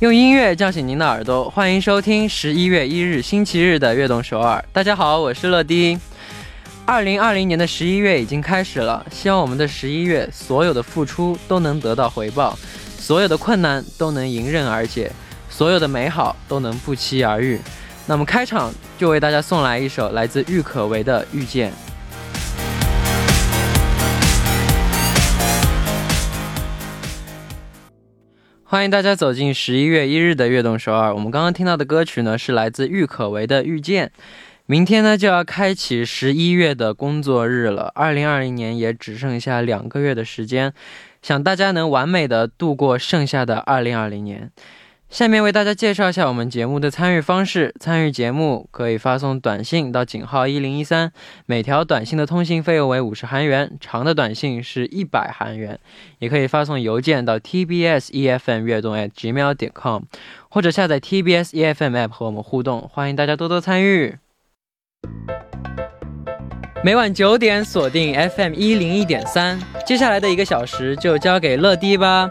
用音乐叫醒您的耳朵，欢迎收听十一月一日星期日的《悦动首尔》。大家好，我是乐迪。二零二零年的十一月已经开始了，希望我们的十一月所有的付出都能得到回报，所有的困难都能迎刃而解，所有的美好都能不期而遇。那么开场就为大家送来一首来自郁可唯的《遇见》。欢迎大家走进十一月一日的悦动首尔。我们刚刚听到的歌曲呢，是来自郁可唯的《遇见》。明天呢就要开启十一月的工作日了，二零二零年也只剩下两个月的时间，想大家能完美的度过剩下的二零二零年。下面为大家介绍一下我们节目的参与方式。参与节目可以发送短信到井号一零一三，每条短信的通信费用为五十韩元，长的短信是一百韩元。也可以发送邮件到 tbs efm 悦动 at gmail 点 com，或者下载 tbs efm app 和我们互动。欢迎大家多多参与。每晚九点锁定 FM 一零一点三，接下来的一个小时就交给乐迪吧。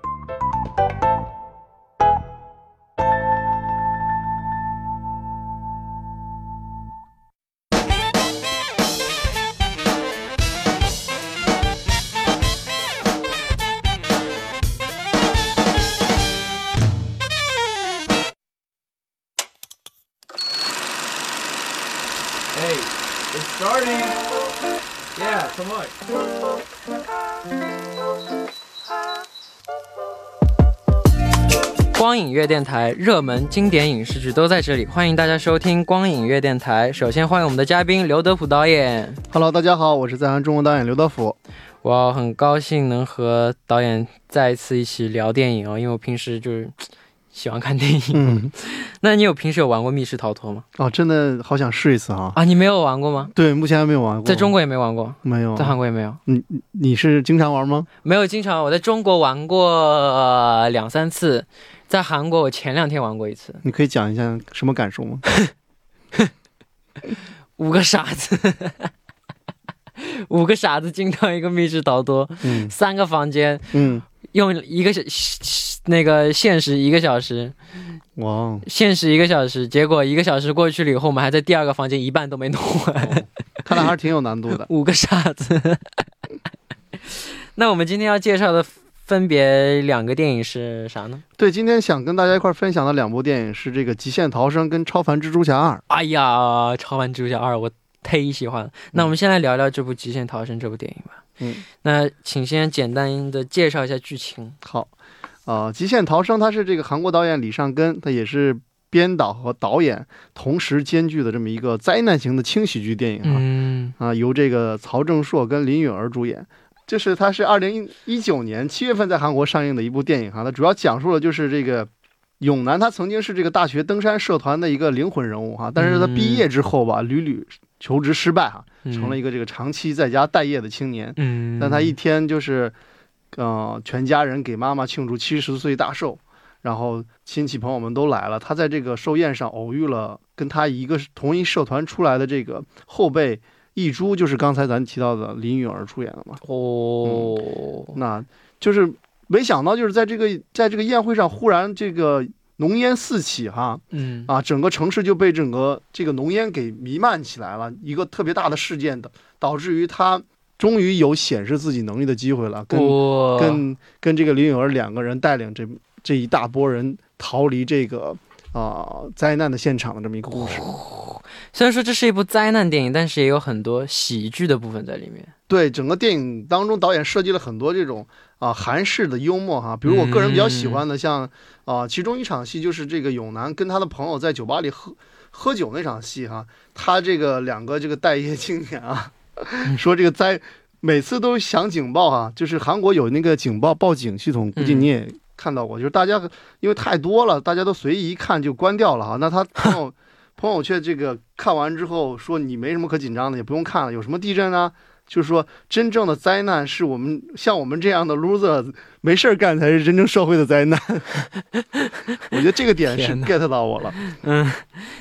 影乐电台热门经典影视剧都在这里，欢迎大家收听光影乐电台。首先欢迎我们的嘉宾刘德普导演。Hello，大家好，我是在韩中国导演刘德普。我很高兴能和导演再一次一起聊电影哦，因为我平时就是。喜欢看电影，嗯，那你有平时有玩过密室逃脱吗？哦，真的好想试一次啊！啊，你没有玩过吗？对，目前还没有玩过，在中国也没玩过，没有，在韩国也没有。你你是经常玩吗？没有经常，我在中国玩过两三次，在韩国我前两天玩过一次。你可以讲一下什么感受吗？五个傻子，五个傻子进到一个密室逃脱，嗯，三个房间，嗯，用一个小。那个限时一个小时，哇！限时一个小时，结果一个小时过去了以后，我们还在第二个房间一半都没弄完，看来还是挺有难度的。五个傻子。那我们今天要介绍的分别两个电影是啥呢？对，今天想跟大家一块分享的两部电影是这个《极限逃生》跟《超凡蜘蛛侠二》。哎呀，《超凡蜘蛛侠二》我忒喜欢了。那我们先来聊聊这部《极限逃生》这部电影吧。嗯，那请先简单的介绍一下剧情。好。啊，《极限逃生》它是这个韩国导演李尚根，他也是编导和导演同时兼具的这么一个灾难型的轻喜剧电影啊。嗯啊，由这个曹正硕跟林允儿主演，这是它是二零一九年七月份在韩国上映的一部电影哈。它主要讲述的就是这个永南，他曾经是这个大学登山社团的一个灵魂人物哈，但是他毕业之后吧，屡屡求职失败哈，成了一个这个长期在家待业的青年。嗯，但他一天就是。呃，全家人给妈妈庆祝七十岁大寿，然后亲戚朋友们都来了。他在这个寿宴上偶遇了跟他一个同一社团出来的这个后辈一珠，就是刚才咱提到的林允儿出演的嘛。哦，那就是没想到，就是在这个在这个宴会上，忽然这个浓烟四起，哈，嗯，啊，整个城市就被整个这个浓烟给弥漫起来了，一个特别大的事件的，导致于他。终于有显示自己能力的机会了，跟跟跟这个林允儿两个人带领这这一大波人逃离这个啊灾难的现场的这么一个故事。虽然说这是一部灾难电影，但是也有很多喜剧的部分在里面。对，整个电影当中，导演设计了很多这种啊韩式的幽默哈，比如我个人比较喜欢的，像啊其中一场戏就是这个永南跟他的朋友在酒吧里喝喝酒那场戏哈，他这个两个这个待业青年啊。说这个灾，每次都响警报啊，就是韩国有那个警报报警系统，估计你也看到过，就是大家因为太多了，大家都随意一看就关掉了哈。那他朋友朋友圈这个看完之后说你没什么可紧张的，也不用看了，有什么地震呢？就是说，真正的灾难是我们像我们这样的 loser 没事儿干才是真正社会的灾难。我觉得这个点是 get 到我了。嗯，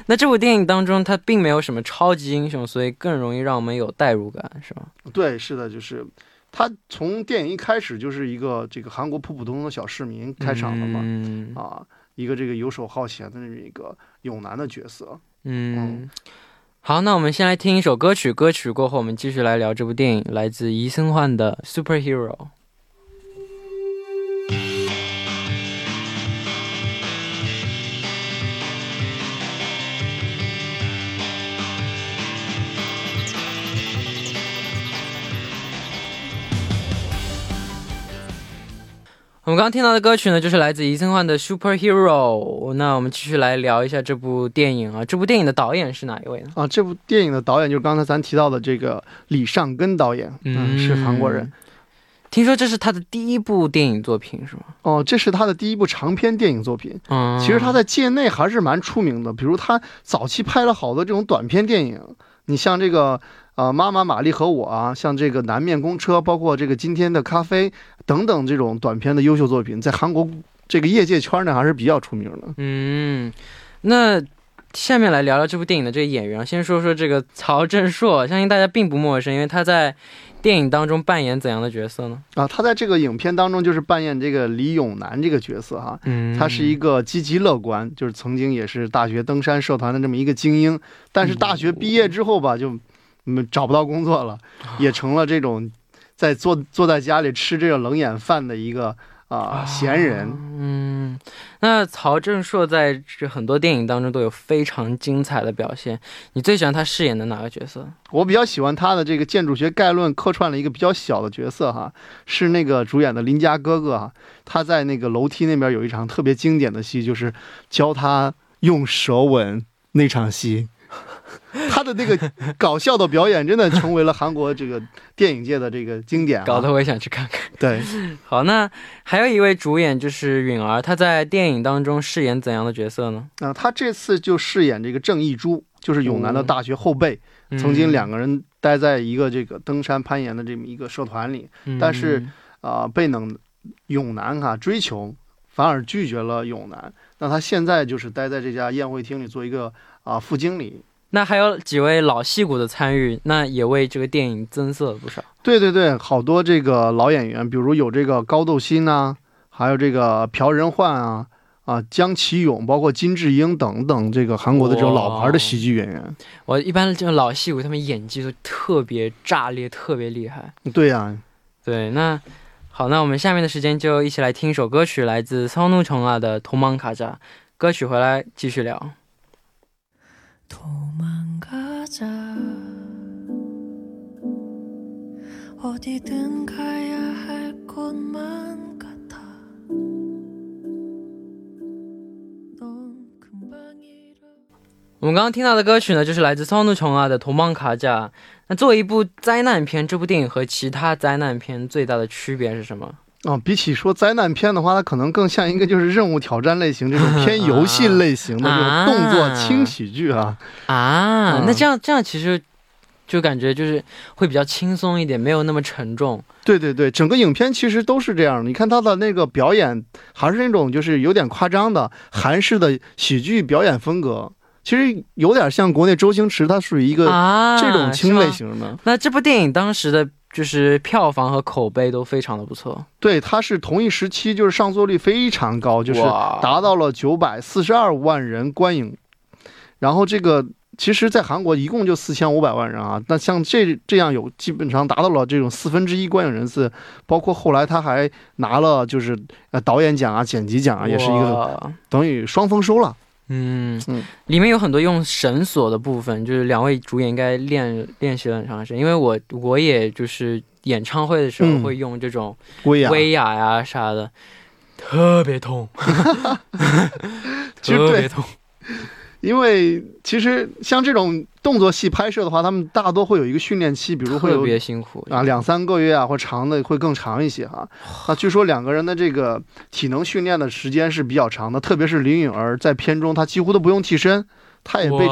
那这部电影当中，它并没有什么超级英雄，所以更容易让我们有代入感，是吧？对，是的，就是他从电影一开始就是一个这个韩国普普通通的小市民开场的嘛，啊，一个这个游手好闲的这么一个勇男的角色。嗯。好，那我们先来听一首歌曲。歌曲过后，我们继续来聊这部电影，来自伊森幻的《Superhero》。我们刚刚听到的歌曲呢，就是来自伊森焕的《Superhero》。那我们继续来聊一下这部电影啊。这部电影的导演是哪一位呢？啊，这部电影的导演就是刚才咱提到的这个李尚根导演，嗯，是韩国人。听说这是他的第一部电影作品，是吗？哦，这是他的第一部长篇电影作品。嗯，其实他在界内还是蛮出名的，比如他早期拍了好多这种短片电影。你像这个。呃，妈妈玛丽和我啊，像这个南面公车，包括这个今天的咖啡等等这种短片的优秀作品，在韩国这个业界圈呢还是比较出名的。嗯，那下面来聊聊这部电影的这个演员。先说说这个曹正硕，相信大家并不陌生，因为他在电影当中扮演怎样的角色呢？啊，他在这个影片当中就是扮演这个李永南这个角色哈。嗯，他是一个积极乐观，就是曾经也是大学登山社团的这么一个精英，但是大学毕业之后吧，就。嗯，找不到工作了，也成了这种在坐坐在家里吃这个冷眼饭的一个啊闲人。嗯，那曹正硕在这很多电影当中都有非常精彩的表现。你最喜欢他饰演的哪个角色？我比较喜欢他的这个《建筑学概论》客串了一个比较小的角色哈，是那个主演的邻家哥哥哈。他在那个楼梯那边有一场特别经典的戏，就是教他用舌吻那场戏。他的那个搞笑的表演，真的成为了韩国这个电影界的这个经典，搞得我也想去看看。对，好，那还有一位主演就是允儿，她在电影当中饰演怎样的角色呢？啊，她这次就饰演这个郑义珠，就是永南的大学后辈，曾经两个人待在一个这个登山攀岩的这么一个社团里，但是啊，被冷永南哈追求，反而拒绝了永南。那他现在就是待在这家宴会厅里做一个啊副经理。那还有几位老戏骨的参与，那也为这个电影增色了不少。对对对，好多这个老演员，比如有这个高斗心呐，还有这个朴仁焕啊，啊姜启勇，包括金智英等等，这个韩国的这种老牌的喜剧演员。我一般这个老戏骨，他们演技都特别炸裂，特别厉害。对呀，对，那好，那我们下面的时间就一起来听一首歌曲，来自桑怒虫啊的《同芒卡扎》。歌曲回来继续聊。我们刚刚听到的歌曲呢，就是来自松怒琼啊的《同梦卡甲》。那作为一部灾难片，这部电影和其他灾难片最大的区别是什么？哦，比起说灾难片的话，它可能更像一个就是任务挑战类型这种偏游戏 类型的这种动作轻喜剧啊啊！那这样这样其实就感觉就是会比较轻松一点，没有那么沉重。对对对，整个影片其实都是这样的。你看他的那个表演，还是那种就是有点夸张的韩式的喜剧表演风格，其实有点像国内周星驰，他属于一个这种轻类型的。那这部电影当时的。就是票房和口碑都非常的不错，对，它是同一时期就是上座率非常高，就是达到了九百四十二万人观影。然后这个其实，在韩国一共就四千五百万人啊，那像这这样有基本上达到了这种四分之一观影人次，包括后来他还拿了就是呃导演奖啊、剪辑奖啊，也是一个等于双丰收了。嗯。嗯，里面有很多用绳索的部分，就是两位主演应该练练习了很长时间。因为我我也就是演唱会的时候会用这种威亚。呀啥的，特别痛，特别痛。因为其实像这种动作戏拍摄的话，他们大多会有一个训练期，比如会有特别辛苦啊，两三个月啊，或长的会更长一些哈。啊，据说两个人的这个体能训练的时间是比较长的，特别是林允儿在片中，她几乎都不用替身，她也被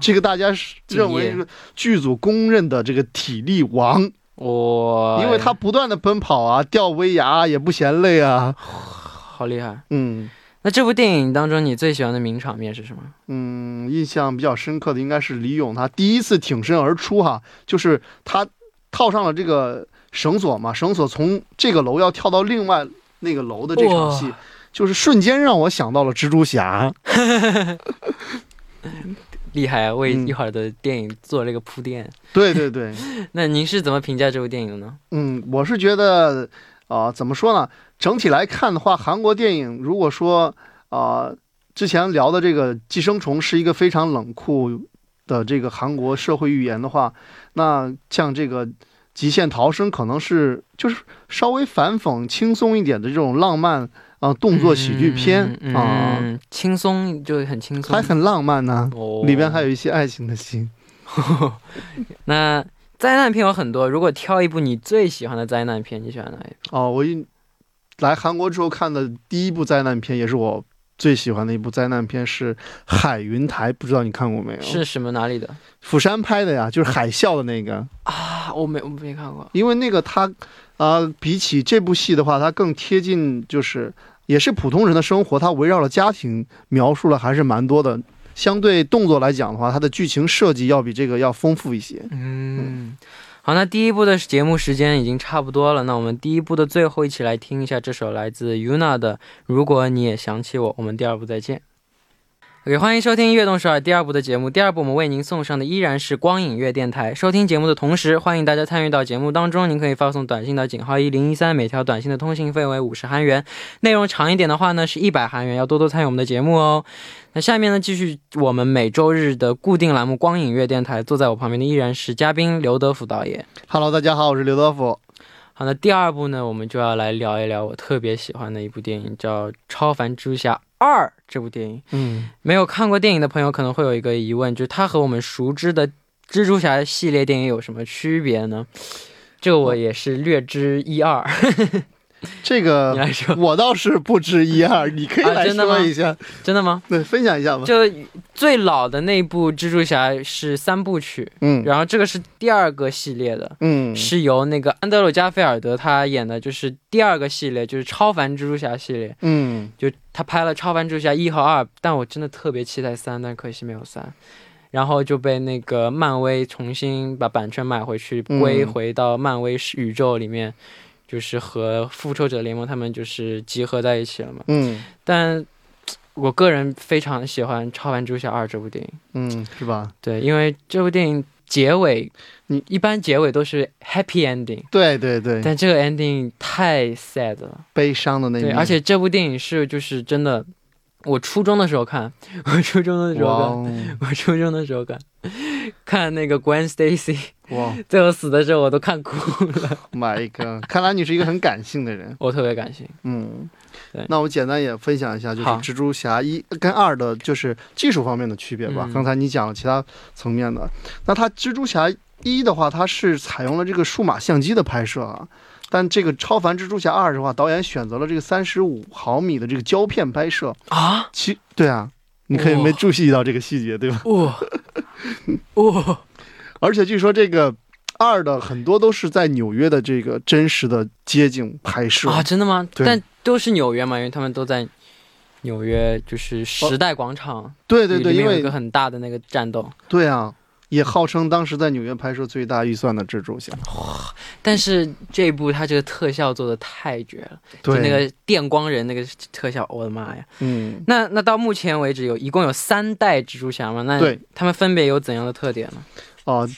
这个大家认为是剧组公认的这个体力王。哇！因为她不断的奔跑啊，吊威亚也不嫌累啊，好厉害。嗯，那这部电影当中你最喜欢的名场面是什么？嗯，印象比较深刻的应该是李勇他第一次挺身而出哈，就是他套上了这个绳索嘛，绳索从这个楼要跳到另外那个楼的这场戏，就是瞬间让我想到了蜘蛛侠。厉害啊！为一会儿的电影做了一个铺垫。对对对，那您是怎么评价这部电影的呢？嗯，我是觉得，啊，怎么说呢？整体来看的话，韩国电影如果说，啊，之前聊的这个《寄生虫》是一个非常冷酷的这个韩国社会寓言的话，那像这个《极限逃生》可能是就是稍微反讽、轻松一点的这种浪漫。啊，动作喜剧片啊，轻松就很轻松，还很浪漫呢。里边还有一些爱情的戏。那灾难片有很多，如果挑一部你最喜欢的灾难片，你喜欢哪一部？哦，我一来韩国之后看的第一部灾难片，也是我最喜欢的一部灾难片，是《海云台》，不知道你看过没有？是什么哪里的？釜山拍的呀，就是海啸的那个啊，我没我没看过，因为那个它。啊，比起这部戏的话，它更贴近，就是也是普通人的生活，它围绕了家庭描述了还是蛮多的。相对动作来讲的话，它的剧情设计要比这个要丰富一些。嗯，好，那第一部的节目时间已经差不多了，那我们第一部的最后一起来听一下这首来自 Yuna 的《如果你也想起我》，我们第二部再见。OK，欢迎收听《悦动首尔》第二部的节目。第二部我们为您送上的依然是光影乐电台。收听节目的同时，欢迎大家参与到节目当中。您可以发送短信到井号一零一三，每条短信的通信费为五十韩元。内容长一点的话呢，是一百韩元。要多多参与我们的节目哦。那下面呢，继续我们每周日的固定栏目《光影乐电台》。坐在我旁边的依然是嘉宾刘德福导演。Hello，大家好，我是刘德福。好，那第二部呢，我们就要来聊一聊我特别喜欢的一部电影，叫《超凡蜘蛛侠二》这部电影。嗯，没有看过电影的朋友可能会有一个疑问，就是它和我们熟知的蜘蛛侠系列电影有什么区别呢？这个我也是略知一二。这个你来说，我倒是不知一二，你可以来说一下，真的吗？对，分享一下吧。就最老的那部蜘蛛侠是三部曲，嗯，然后这个是第二个系列的，嗯，是由那个安德鲁加菲尔德他演的，就是第二个系列，就是超凡蜘蛛侠系列，嗯，就他拍了超凡蜘蛛侠一和二，但我真的特别期待三，但可惜没有三，然后就被那个漫威重新把版权买回去，归回到漫威宇宙里面。就是和复仇者联盟他们就是集合在一起了嘛。嗯，但我个人非常喜欢《超凡蜘蛛侠二》这部电影。嗯，是吧？对，因为这部电影结尾，你一般结尾都是 happy ending。对对对。但这个 ending 太 sad 了，悲伤的那。对，而且这部电影是就是真的。我初中的时候看，我初中的时候看，我初中的时候看，看那个 Gwen Stacy，哇，最后死的时候我都看哭了。My God，看来你是一个很感性的人。我特别感性。嗯，那我简单也分享一下，就是蜘蛛侠一跟二的，就是技术方面的区别吧。刚才你讲了其他层面的，那它蜘蛛侠一的话，它是采用了这个数码相机的拍摄啊。但这个《超凡蜘蛛侠二》的话，导演选择了这个三十五毫米的这个胶片拍摄啊。其对啊，你可以没注意到这个细节，对吧？哇哇！而且据说这个二的很多都是在纽约的这个真实的街景拍摄啊，真的吗？对，但都是纽约嘛，因为他们都在纽约，就是时代广场。对对对，因为一个很大的那个战斗。对啊。也号称当时在纽约拍摄最大预算的蜘蛛侠，哇！但是这部它这个特效做的太绝了，就那个电光人那个特效，我的妈呀！嗯，那那到目前为止有一共有三代蜘蛛侠吗？那对，他们分别有怎样的特点呢？哦，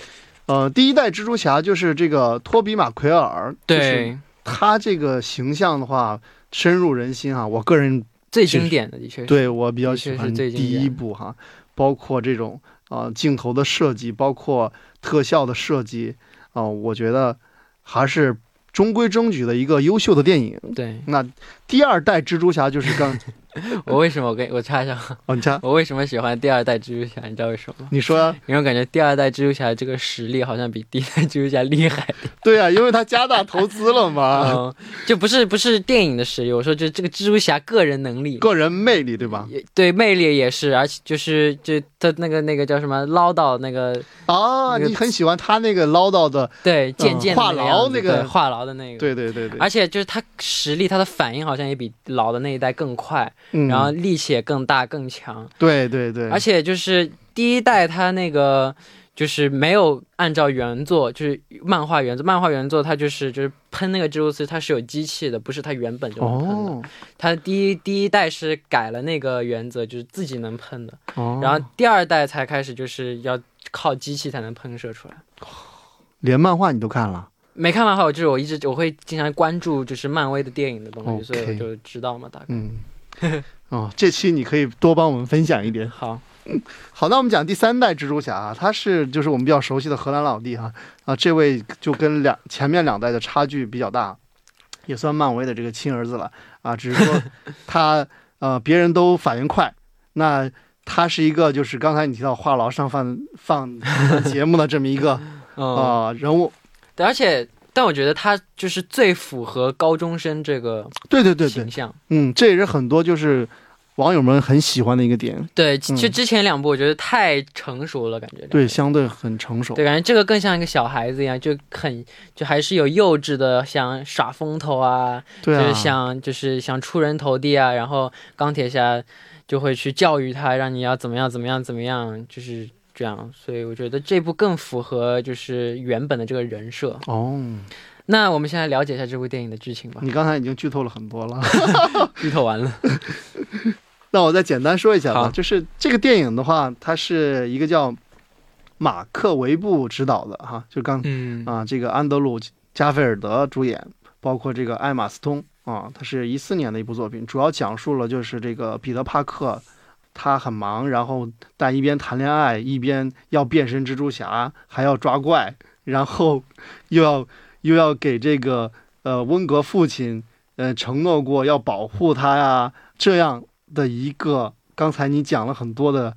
呃，第一代蜘蛛侠就是这个托比马奎尔，对，他这个形象的话深入人心啊，我个人最经典的的确，对我比较喜欢第一部哈，包括这种。啊，镜头的设计，包括特效的设计，啊，我觉得还是中规中矩的一个优秀的电影。对，那第二代蜘蛛侠就是刚 我为什么我跟我插一下？哦，你插。我为什么喜欢第二代蜘蛛侠？你知道为什么吗？你说啊。因为我感觉第二代蜘蛛侠这个实力好像比第一代蜘蛛侠厉害。对啊，因为他加大投资了嘛。就不是不是电影的实力，我说就这个蜘蛛侠个人能力、个人魅力，对吧？对，魅力也是，而且就是就他那个那个叫什么唠叨那个。啊，你很喜欢他那个唠叨的。对，渐渐话痨那个话痨的那个。对对对对。而且就是他实力，他的反应好像也比老的那一代更快，然后力气也更大更强。对对对。而且就是第一代它那个就是没有按照原作，就是漫画原作，漫画原作它就是就是喷那个蜘蛛丝，它是有机器的，不是它原本就能喷的。它第一第一代是改了那个原则，就是自己能喷的。哦。然后第二代才开始就是要靠机器才能喷射出来。连漫画你都看了？没看漫画，就是我一直我会经常关注，就是漫威的电影的东西，所以我就知道嘛，大概。嗯。哦，这期你可以多帮我们分享一点。好，好，那我们讲第三代蜘蛛侠啊，他是就是我们比较熟悉的荷兰老弟哈啊，这位就跟两前面两代的差距比较大，也算漫威的这个亲儿子了啊，只是说 他呃别人都反应快，那他是一个就是刚才你提到话痨上放放节目的这么一个啊人物，而且。但我觉得他就是最符合高中生这个对对对形象，嗯，这也是很多就是网友们很喜欢的一个点。对，就之前两部我觉得太成熟了，感觉对，相对很成熟。对，感觉这个更像一个小孩子一样，就很就还是有幼稚的，想耍风头啊，就是想就是想出人头地啊，然后钢铁侠就会去教育他，让你要怎么样怎么样怎么样，就是。这样，所以我觉得这部更符合就是原本的这个人设哦。那我们先来了解一下这部电影的剧情吧。你刚才已经剧透了很多了，剧透完了。那我再简单说一下吧。就是这个电影的话，它是一个叫马克·维布执导的哈，就刚啊，这个安德鲁·加菲尔德主演，包括这个艾玛·斯通啊，它是一四年的一部作品，主要讲述了就是这个彼得·帕克。他很忙，然后但一边谈恋爱，一边要变身蜘蛛侠，还要抓怪，然后 又要又要给这个呃温格父亲呃承诺过要保护他呀，这样的一个刚才你讲了很多的，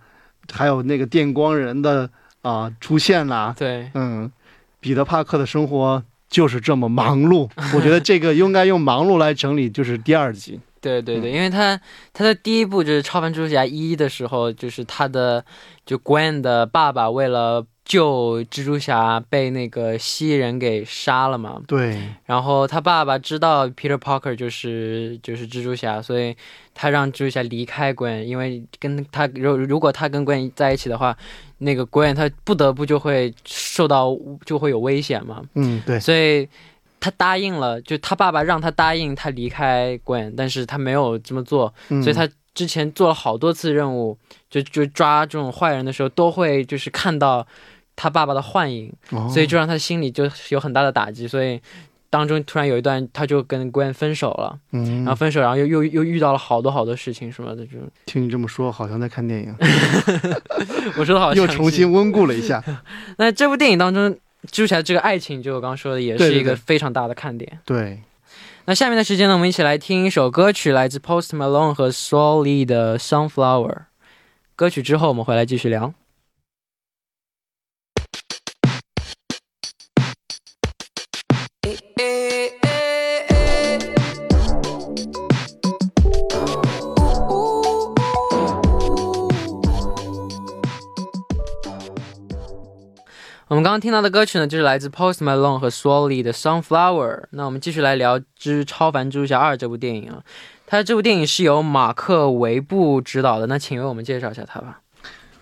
还有那个电光人的啊出现啦，对，嗯，彼得帕克的生活就是这么忙碌，我觉得这个应该用忙碌来整理，就是第二集。对对对，因为他他的第一部就是《超凡蜘蛛侠一》的时候，就是他的就 Gwen 的爸爸为了救蜘蛛侠被那个蜥蜴人给杀了嘛。对。然后他爸爸知道 Peter Parker 就是就是蜘蛛侠，所以他让蜘蛛侠离开 Gwen，因为跟他如如果他跟 Gwen 在一起的话，那个 Gwen 他不得不就会受到就会有危险嘛。嗯，对。所以。他答应了，就他爸爸让他答应他离开 Gwen，但是他没有这么做，所以他之前做了好多次任务，就就抓这种坏人的时候，都会就是看到他爸爸的幻影，所以就让他心里就有很大的打击，所以当中突然有一段他就跟 Gwen 分手了，嗯。然后分手，然后又又又遇到了好多好多事情什么的，就听你这么说，好像在看电影，我说的好像又重新温故了一下，那这部电影当中。蜘蛛侠这个爱情，就我刚刚说的，也是一个非常大的看点。对，那下面的时间呢，我们一起来听一首歌曲，来自 Post Malone 和 Solly 的 Sunflower。歌曲之后，我们回来继续聊。我们刚刚听到的歌曲呢，就是来自 Post Malone 和 Swally 的 Sunflower。那我们继续来聊《之超凡蜘蛛侠二》这部电影啊。它这部电影是由马克·维布执导的。那请为我们介绍一下他吧。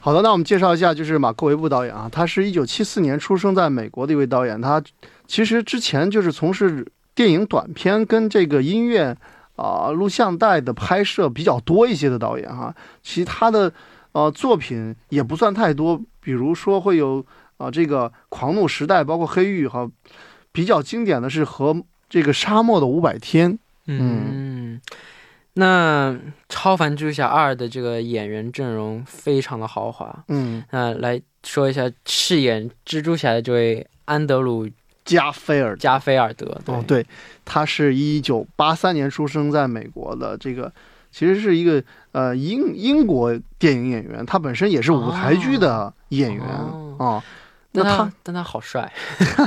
好的，那我们介绍一下，就是马克·维布导演啊。他是一九七四年出生在美国的一位导演。他其实之前就是从事电影短片跟这个音乐啊录像带的拍摄比较多一些的导演哈。其他的呃作品也不算太多，比如说会有。啊，这个狂怒时代包括黑狱哈，比较经典的是和这个沙漠的五百天。嗯，那超凡蜘蛛侠二的这个演员阵容非常的豪华。嗯，那来说一下饰演蜘蛛侠的这位安德鲁加菲尔加菲尔德。哦，对，他是一九八三年出生在美国的这个其实是一个呃英英国电影演员，他本身也是舞台剧的演员啊。那他但他好帅，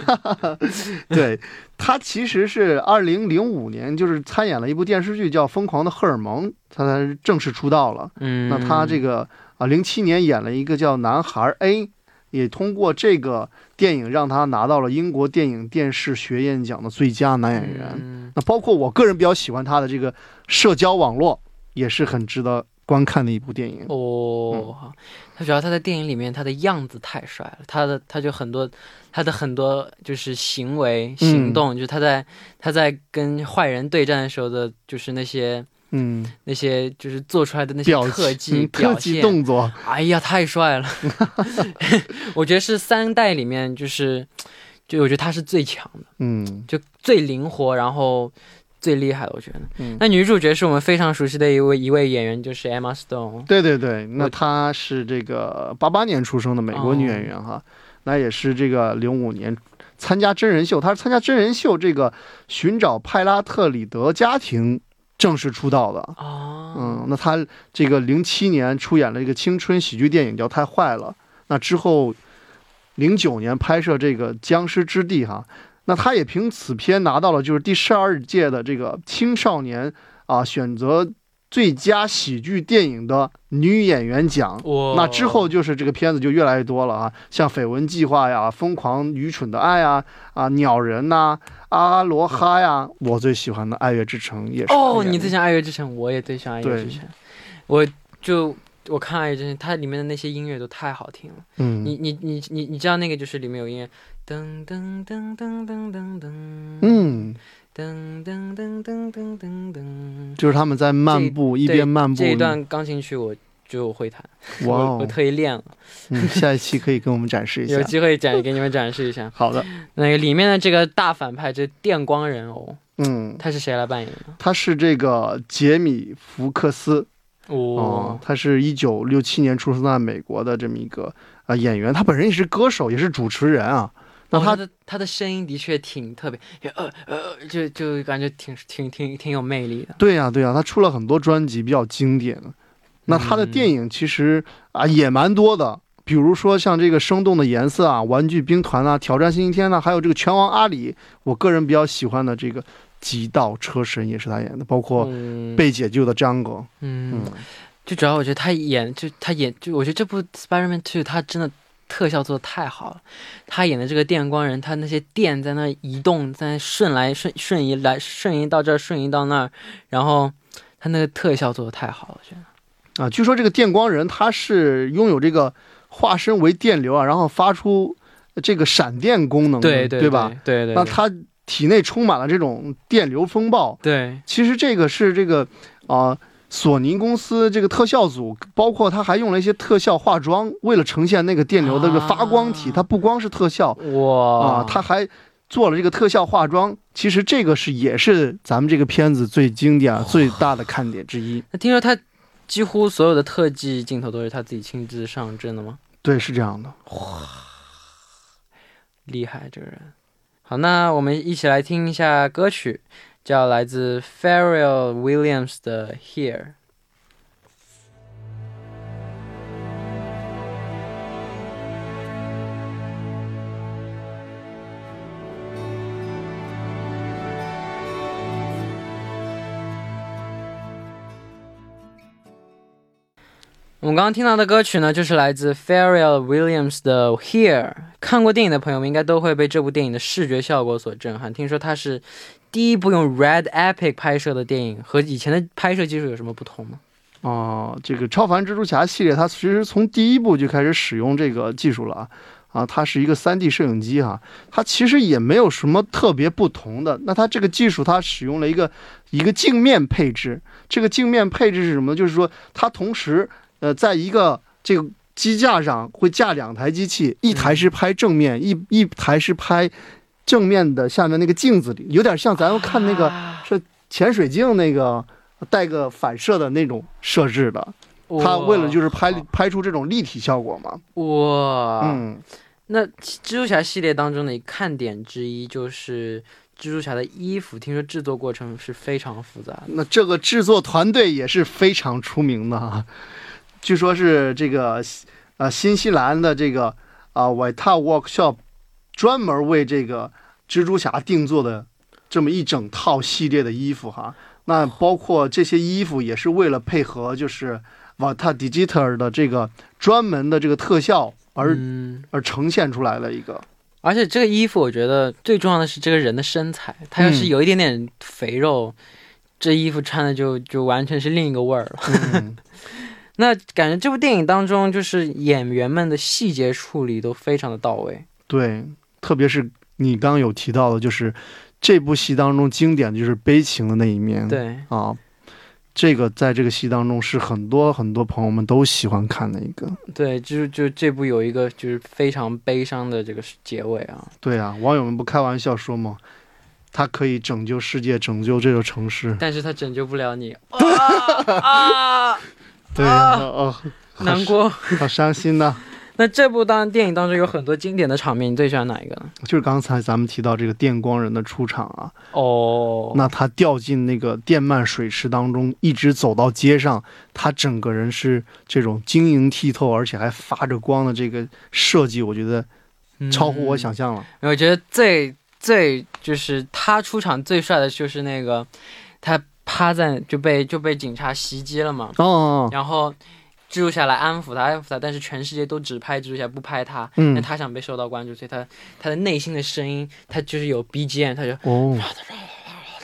对他其实是二零零五年就是参演了一部电视剧叫《疯狂的荷尔蒙》，他才正式出道了。嗯，那他这个啊零七年演了一个叫《男孩 A》，也通过这个电影让他拿到了英国电影电视学院奖的最佳男演员。那包括我个人比较喜欢他的这个社交网络，也是很值得。观看的一部电影。哦，他主要他在电影里面他的样子太帅了，他的他就很多他的很多就是行为行动，就是他在他在跟坏人对战的时候的，就是那些嗯。那些就是做出来的那些特技特技动作，哎呀太帅了！我觉得是三代里面就是就我觉得他是最强的，嗯，就最灵活，然后。最厉害的，我觉得。嗯，那女主角是我们非常熟悉的一位一位演员，就是 Emma Stone。对对对，那她是这个八八年出生的美国女演员哈，那也是这个零五年参加真人秀，她是参加真人秀这个寻找派拉特里德家庭正式出道的。哦，嗯，那她这个零七年出演了一个青春喜剧电影叫《太坏了》，那之后零九年拍摄这个《僵尸之地》哈。那他也凭此片拿到了就是第十二届的这个青少年啊选择最佳喜剧电影的女演员奖。那之后就是这个片子就越来越多了啊，像《绯闻计划》呀，《疯狂愚蠢的爱》啊，啊，《鸟人》呐，《阿罗哈》呀，我最喜欢的《爱乐之城》也是。哦，你最喜欢《爱乐之城》，我也最喜欢《爱乐之城》。我就我看《爱乐之城》，它里面的那些音乐都太好听了。嗯，你你你你你知道那个就是里面有音乐。噔噔噔噔噔噔噔，嗯，噔噔噔噔噔噔噔，就是他们在漫步，一边漫步。这一段钢琴曲我就会弹，我我特意练了。嗯，下一期可以给我们展示一下，有机会展给你们展示一下。好的，那个里面的这个大反派，这电光人偶，嗯，他是谁来扮演的？他是这个杰米·福克斯。哦，他是一九六七年出生在美国的这么一个啊演员，他本人也是歌手，也是主持人啊。那他的他的声音的确挺特别，呃呃，就就感觉挺挺挺挺有魅力的。对呀对呀，他出了很多专辑，比较经典。那他的电影其实啊也蛮多的，比如说像这个《生动的颜色》啊，《玩具兵团》啊，《挑战星期天》呐，还有这个《拳王阿里》。我个人比较喜欢的这个《极道车神》也是他演的，包括《被解救的张哥》。嗯，就主要我觉得他演就他演就我觉得这部《Spider-Man Two》他真的。特效做的太好了，他演的这个电光人，他那些电在那移动，在瞬来瞬瞬移来瞬移到这儿，瞬移到那儿，然后他那个特效做的太好了，我觉得。啊，据说这个电光人他是拥有这个化身为电流啊，然后发出这个闪电功能，对对对吧？对对。那他体内充满了这种电流风暴，对。其实这个是这个啊。索尼公司这个特效组，包括他还用了一些特效化妆，为了呈现那个电流的这个发光体，它不光是特效哇啊，他还做了这个特效化妆。其实这个是也是咱们这个片子最经典、最大的看点之一。那听说他几乎所有的特技镜头都是他自己亲自上阵的吗？对，是这样的。哇，厉害这个人。好，那我们一起来听一下歌曲。叫来自 Pharrell Williams 的 Here。我们刚刚听到的歌曲呢，就是来自 Pharrell Williams 的 Here。看过电影的朋友们应该都会被这部电影的视觉效果所震撼。听说它是。第一部用 Red Epic 拍摄的电影和以前的拍摄技术有什么不同吗？哦，这个超凡蜘蛛侠系列，它其实从第一部就开始使用这个技术了啊，啊，它是一个 3D 摄影机哈，它其实也没有什么特别不同的。那它这个技术，它使用了一个一个镜面配置，这个镜面配置是什么？就是说它同时呃，在一个这个机架上会架两台机器，一台是拍正面，一一台是拍。正面的下面那个镜子里，有点像咱们看那个是潜水镜那个带个反射的那种设置的。他为了就是拍拍出这种立体效果嘛。哇，嗯，那蜘蛛侠系列当中的看点之一就是蜘蛛侠的衣服，听说制作过程是非常复杂的。那这个制作团队也是非常出名的哈，据说是这个呃新西兰的这个啊 White Workshop 专门为这个蜘蛛侠定做的这么一整套系列的衣服哈。那包括这些衣服也是为了配合就是 White Digital 的这个专门的这个特效而而呈现出来的一个。而且这个衣服，我觉得最重要的是这个人的身材，他要是有一点点肥肉，这衣服穿的就就完全是另一个味儿了。那感觉这部电影当中，就是演员们的细节处理都非常的到位。对，特别是你刚刚有提到的，就是这部戏当中经典的就是悲情的那一面。对啊。这个在这个戏当中是很多很多朋友们都喜欢看的一个，对，就是就这部有一个就是非常悲伤的这个结尾啊。对啊，网友们不开玩笑说吗？他可以拯救世界，拯救这座城市，但是他拯救不了你。啊！对啊，哦难过，好伤心呐。那这部当电影当中有很多经典的场面，你最喜欢哪一个呢？就是刚才咱们提到这个电光人的出场啊。哦。那他掉进那个电鳗水池当中，一直走到街上，他整个人是这种晶莹剔透，而且还发着光的这个设计，我觉得超乎我想象了。我觉得最最就是他出场最帅的就是那个，他趴在就被就被警察袭击了嘛。哦。然后。蜘蛛侠来安抚他，安抚他，但是全世界都只拍蜘蛛侠，不拍他。嗯，那他想被受到关注，所以他他的内心的声音，他就是有 BGM，他就哦，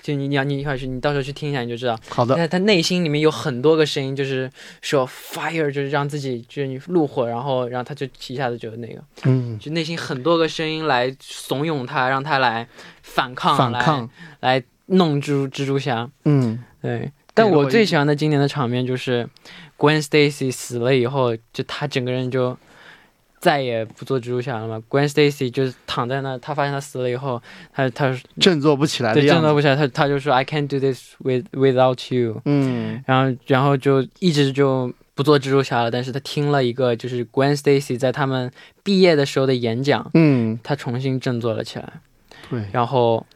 就你你要你一块去，你到时候去听一下，你就知道。好的。他他内心里面有很多个声音，就是说 fire，就是让自己就是你怒火，然后然后他就一下子就那个，嗯，就内心很多个声音来怂恿他，让他来反抗，反抗，来弄蜘蛛蜘蛛侠。嗯，对。但我最喜欢的经典的场面就是。Gwen Stacy 死了以后，就他整个人就再也不做蜘蛛侠了嘛。Gwen Stacy 就是躺在那，他发现他死了以后，他他振作不起来，对，振作不起来。他他就说 I can't do this with without you。嗯，然后然后就一直就不做蜘蛛侠了。但是他听了一个就是 Gwen Stacy 在他们毕业的时候的演讲，嗯，他重新振作了起来。对，然后。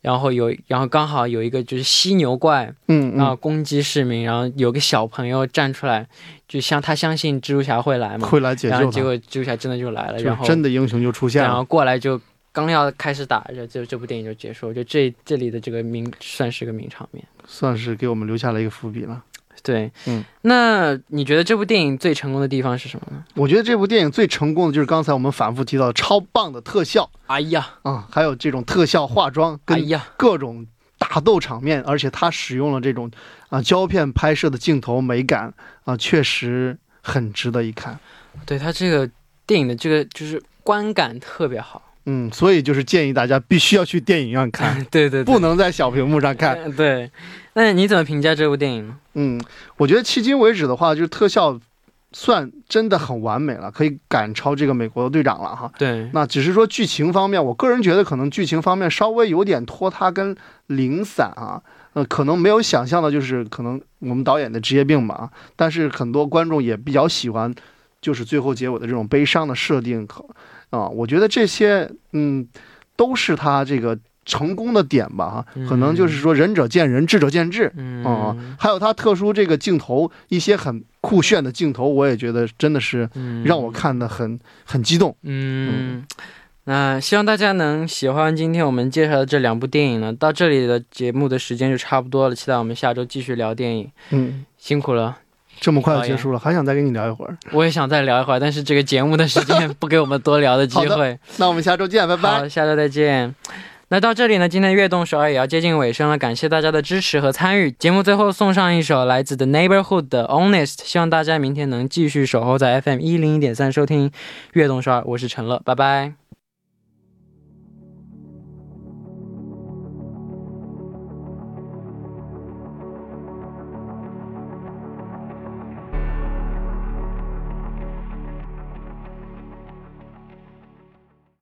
然后有，然后刚好有一个就是犀牛怪，嗯，然后攻击市民，然后有个小朋友站出来，就像他相信蜘蛛侠会来嘛，会来解救然后结果蜘蛛侠真的就来了，然后真的英雄就出现了，然后过来就刚要开始打，这这这部电影就结束，就这这里的这个名算是个名场面，算是给我们留下了一个伏笔了。对，嗯，那你觉得这部电影最成功的地方是什么呢？我觉得这部电影最成功的就是刚才我们反复提到的超棒的特效，哎呀，啊，还有这种特效化妆，哎呀，各种打斗场面，而且它使用了这种啊胶片拍摄的镜头美感啊，确实很值得一看。对它这个电影的这个就是观感特别好。嗯，所以就是建议大家必须要去电影院看，对对，不能在小屏幕上看。对，那你怎么评价这部电影呢？嗯，我觉得迄今为止的话，就是特效算真的很完美了，可以赶超这个美国的队长了哈。对，那只是说剧情方面，我个人觉得可能剧情方面稍微有点拖沓跟零散啊，呃，可能没有想象的，就是可能我们导演的职业病吧。但是很多观众也比较喜欢，就是最后结尾的这种悲伤的设定可。啊，我觉得这些，嗯，都是他这个成功的点吧，哈，可能就是说仁者见仁，智者见智，啊，还有他特殊这个镜头，一些很酷炫的镜头，我也觉得真的是让我看的很很激动。嗯，那希望大家能喜欢今天我们介绍的这两部电影呢。到这里的节目的时间就差不多了，期待我们下周继续聊电影。嗯，辛苦了。这么快就结束了，还想再跟你聊一会儿。我也想再聊一会儿，但是这个节目的时间 不给我们多聊的机会。那我们下周见，拜拜。好，下周再见。那到这里呢，今天的悦动首尔也要接近尾声了，感谢大家的支持和参与。节目最后送上一首来自 The Neighborhood 的 Honest，希望大家明天能继续守候在 FM 一零一点三收听悦动首尔。我是陈乐，拜拜。